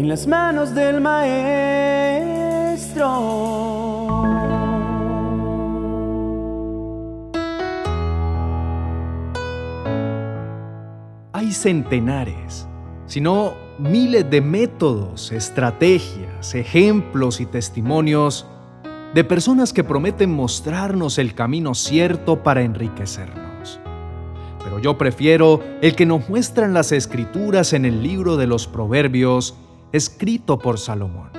en las manos del Maestro. Hay centenares, si no miles de métodos, estrategias, ejemplos y testimonios de personas que prometen mostrarnos el camino cierto para enriquecernos. Pero yo prefiero el que nos muestran las escrituras en el libro de los Proverbios, escrito por Salomón,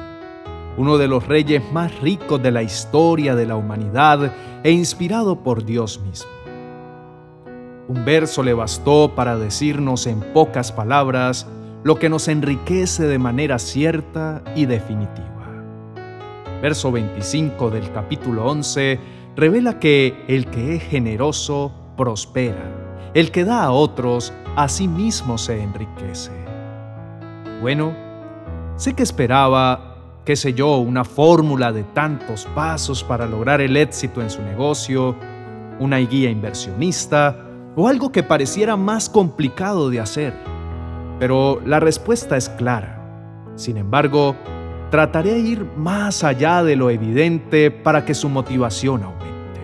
uno de los reyes más ricos de la historia de la humanidad e inspirado por Dios mismo. Un verso le bastó para decirnos en pocas palabras lo que nos enriquece de manera cierta y definitiva. Verso 25 del capítulo 11 revela que el que es generoso prospera, el que da a otros a sí mismo se enriquece. Bueno, sé que esperaba, qué sé yo, una fórmula de tantos pasos para lograr el éxito en su negocio, una guía inversionista o algo que pareciera más complicado de hacer pero la respuesta es clara. Sin embargo, trataré de ir más allá de lo evidente para que su motivación aumente.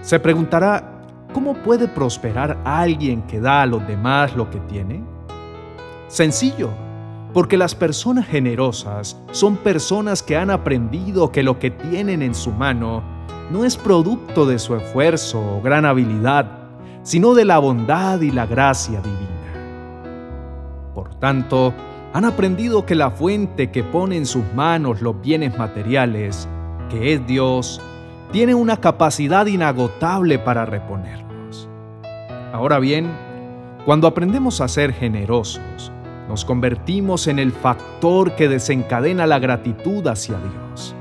Se preguntará, ¿cómo puede prosperar alguien que da a los demás lo que tiene? Sencillo, porque las personas generosas son personas que han aprendido que lo que tienen en su mano no es producto de su esfuerzo o gran habilidad, sino de la bondad y la gracia divina. Por tanto, han aprendido que la fuente que pone en sus manos los bienes materiales, que es Dios, tiene una capacidad inagotable para reponerlos. Ahora bien, cuando aprendemos a ser generosos, nos convertimos en el factor que desencadena la gratitud hacia Dios.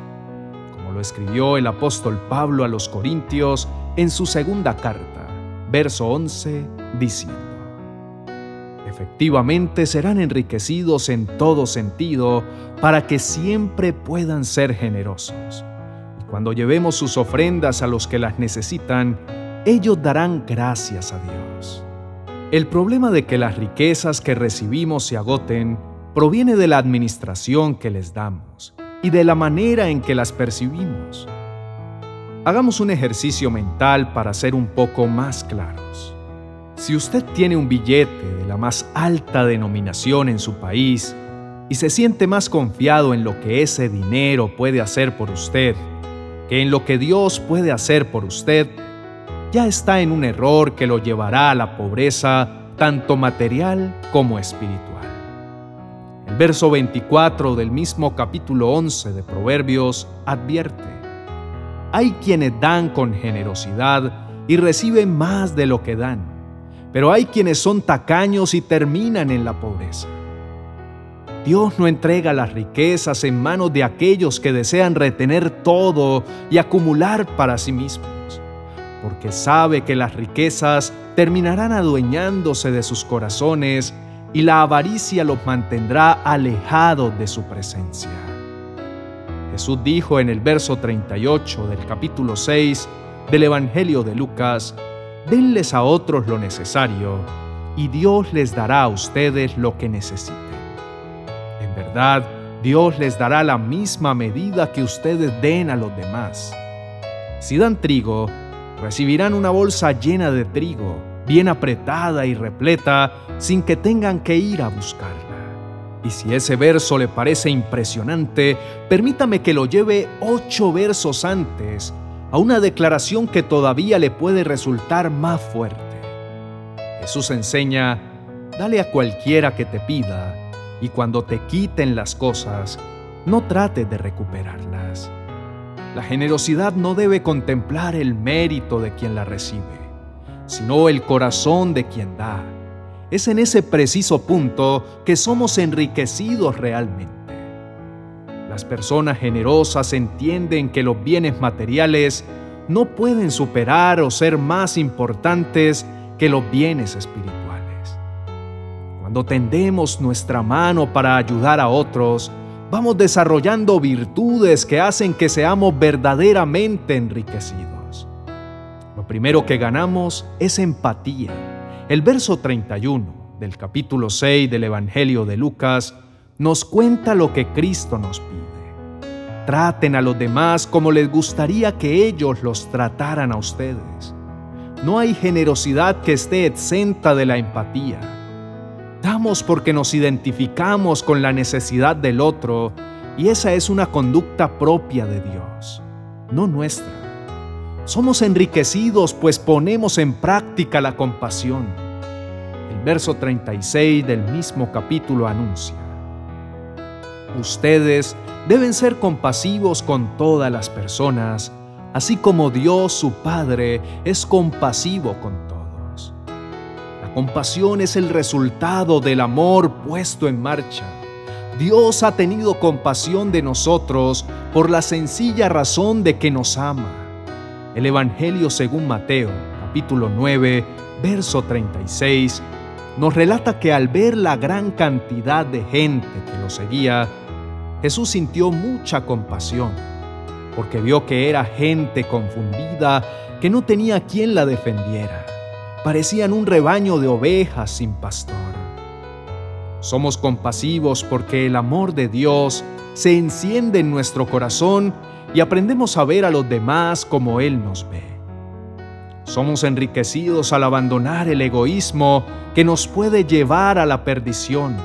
Como lo escribió el apóstol Pablo a los Corintios en su segunda carta, verso 11, diciendo, efectivamente serán enriquecidos en todo sentido para que siempre puedan ser generosos. Y cuando llevemos sus ofrendas a los que las necesitan, ellos darán gracias a Dios. El problema de que las riquezas que recibimos se agoten proviene de la administración que les damos y de la manera en que las percibimos. Hagamos un ejercicio mental para ser un poco más claros. Si usted tiene un billete de la más alta denominación en su país y se siente más confiado en lo que ese dinero puede hacer por usted que en lo que Dios puede hacer por usted, ya está en un error que lo llevará a la pobreza tanto material como espiritual. El verso 24 del mismo capítulo 11 de Proverbios advierte, hay quienes dan con generosidad y reciben más de lo que dan pero hay quienes son tacaños y terminan en la pobreza. Dios no entrega las riquezas en manos de aquellos que desean retener todo y acumular para sí mismos, porque sabe que las riquezas terminarán adueñándose de sus corazones y la avaricia los mantendrá alejados de su presencia. Jesús dijo en el verso 38 del capítulo 6 del Evangelio de Lucas, denles a otros lo necesario, y Dios les dará a ustedes lo que necesiten. En verdad, Dios les dará la misma medida que ustedes den a los demás. Si dan trigo, recibirán una bolsa llena de trigo, bien apretada y repleta, sin que tengan que ir a buscarla. Y si ese verso le parece impresionante, permítame que lo lleve ocho versos antes a una declaración que todavía le puede resultar más fuerte. Jesús enseña, dale a cualquiera que te pida, y cuando te quiten las cosas, no trates de recuperarlas. La generosidad no debe contemplar el mérito de quien la recibe, sino el corazón de quien da. Es en ese preciso punto que somos enriquecidos realmente. Las personas generosas entienden que los bienes materiales no pueden superar o ser más importantes que los bienes espirituales. Cuando tendemos nuestra mano para ayudar a otros, vamos desarrollando virtudes que hacen que seamos verdaderamente enriquecidos. Lo primero que ganamos es empatía. El verso 31 del capítulo 6 del Evangelio de Lucas nos cuenta lo que Cristo nos pide. Traten a los demás como les gustaría que ellos los trataran a ustedes. No hay generosidad que esté exenta de la empatía. Porque nos identificamos con la necesidad del otro y esa es una conducta propia de Dios, no nuestra. Somos enriquecidos pues ponemos en práctica la compasión. El verso 36 del mismo capítulo anuncia. Ustedes deben ser compasivos con todas las personas, así como Dios su Padre es compasivo con todos. Compasión es el resultado del amor puesto en marcha. Dios ha tenido compasión de nosotros por la sencilla razón de que nos ama. El Evangelio según Mateo, capítulo 9, verso 36, nos relata que al ver la gran cantidad de gente que lo seguía, Jesús sintió mucha compasión, porque vio que era gente confundida, que no tenía quien la defendiera. Parecían un rebaño de ovejas sin pastor. Somos compasivos porque el amor de Dios se enciende en nuestro corazón y aprendemos a ver a los demás como Él nos ve. Somos enriquecidos al abandonar el egoísmo que nos puede llevar a la perdición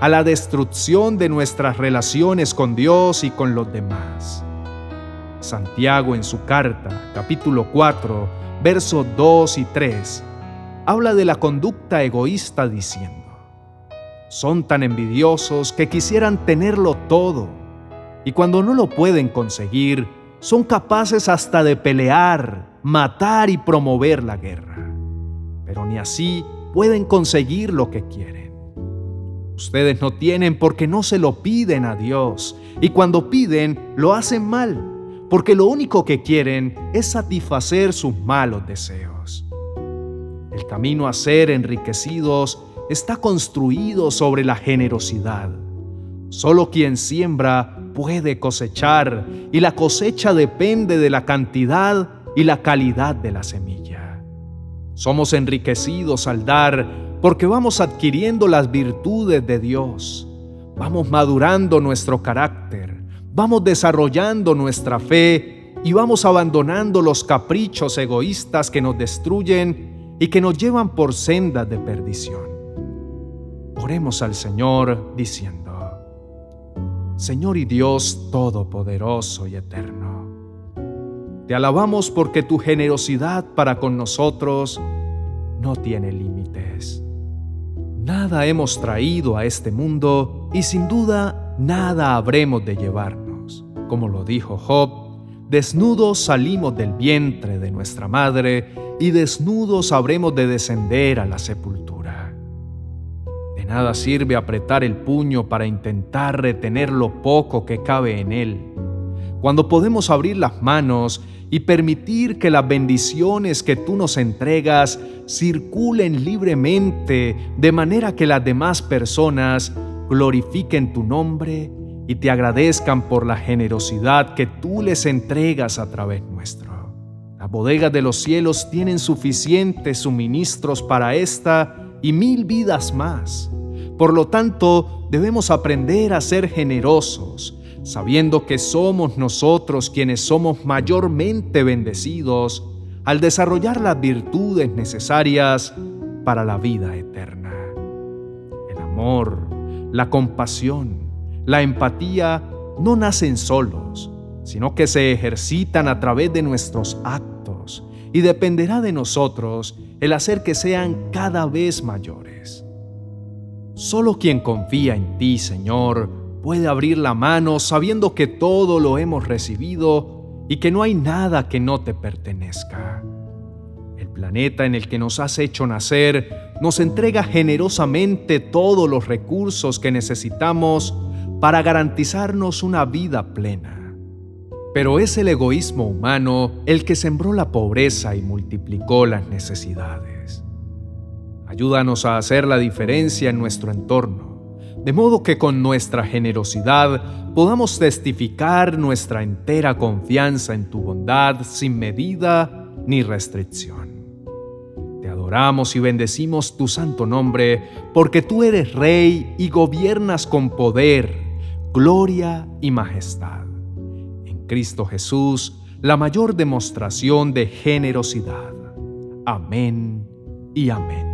a la destrucción de nuestras relaciones con Dios y con los demás. Santiago en su carta, capítulo 4, versos 2 y 3, habla de la conducta egoísta diciendo, son tan envidiosos que quisieran tenerlo todo, y cuando no lo pueden conseguir, son capaces hasta de pelear, matar y promover la guerra, pero ni así pueden conseguir lo que quieren. Ustedes no tienen porque no se lo piden a Dios. Y cuando piden, lo hacen mal, porque lo único que quieren es satisfacer sus malos deseos. El camino a ser enriquecidos está construido sobre la generosidad. Solo quien siembra puede cosechar y la cosecha depende de la cantidad y la calidad de la semilla. Somos enriquecidos al dar porque vamos adquiriendo las virtudes de Dios, vamos madurando nuestro carácter, vamos desarrollando nuestra fe y vamos abandonando los caprichos egoístas que nos destruyen y que nos llevan por sendas de perdición. Oremos al Señor diciendo, Señor y Dios Todopoderoso y Eterno, te alabamos porque tu generosidad para con nosotros no tiene límites. Nada hemos traído a este mundo y sin duda nada habremos de llevarnos. Como lo dijo Job, desnudos salimos del vientre de nuestra madre y desnudos habremos de descender a la sepultura. De nada sirve apretar el puño para intentar retener lo poco que cabe en él, cuando podemos abrir las manos y permitir que las bendiciones que tú nos entregas circulen libremente de manera que las demás personas glorifiquen tu nombre y te agradezcan por la generosidad que tú les entregas a través nuestro. Las bodegas de los cielos tienen suficientes suministros para esta y mil vidas más. Por lo tanto, debemos aprender a ser generosos sabiendo que somos nosotros quienes somos mayormente bendecidos al desarrollar las virtudes necesarias para la vida eterna. El amor, la compasión, la empatía no nacen solos, sino que se ejercitan a través de nuestros actos y dependerá de nosotros el hacer que sean cada vez mayores. Solo quien confía en ti, Señor, puede abrir la mano sabiendo que todo lo hemos recibido y que no hay nada que no te pertenezca. El planeta en el que nos has hecho nacer nos entrega generosamente todos los recursos que necesitamos para garantizarnos una vida plena. Pero es el egoísmo humano el que sembró la pobreza y multiplicó las necesidades. Ayúdanos a hacer la diferencia en nuestro entorno de modo que con nuestra generosidad podamos testificar nuestra entera confianza en tu bondad sin medida ni restricción. Te Adoramos y bendecimos tu santo nombre, porque tú eres Rey y gobiernas con poder, gloria y majestad. En Cristo Jesús, la mayor demostración de generosidad. Amén y amén.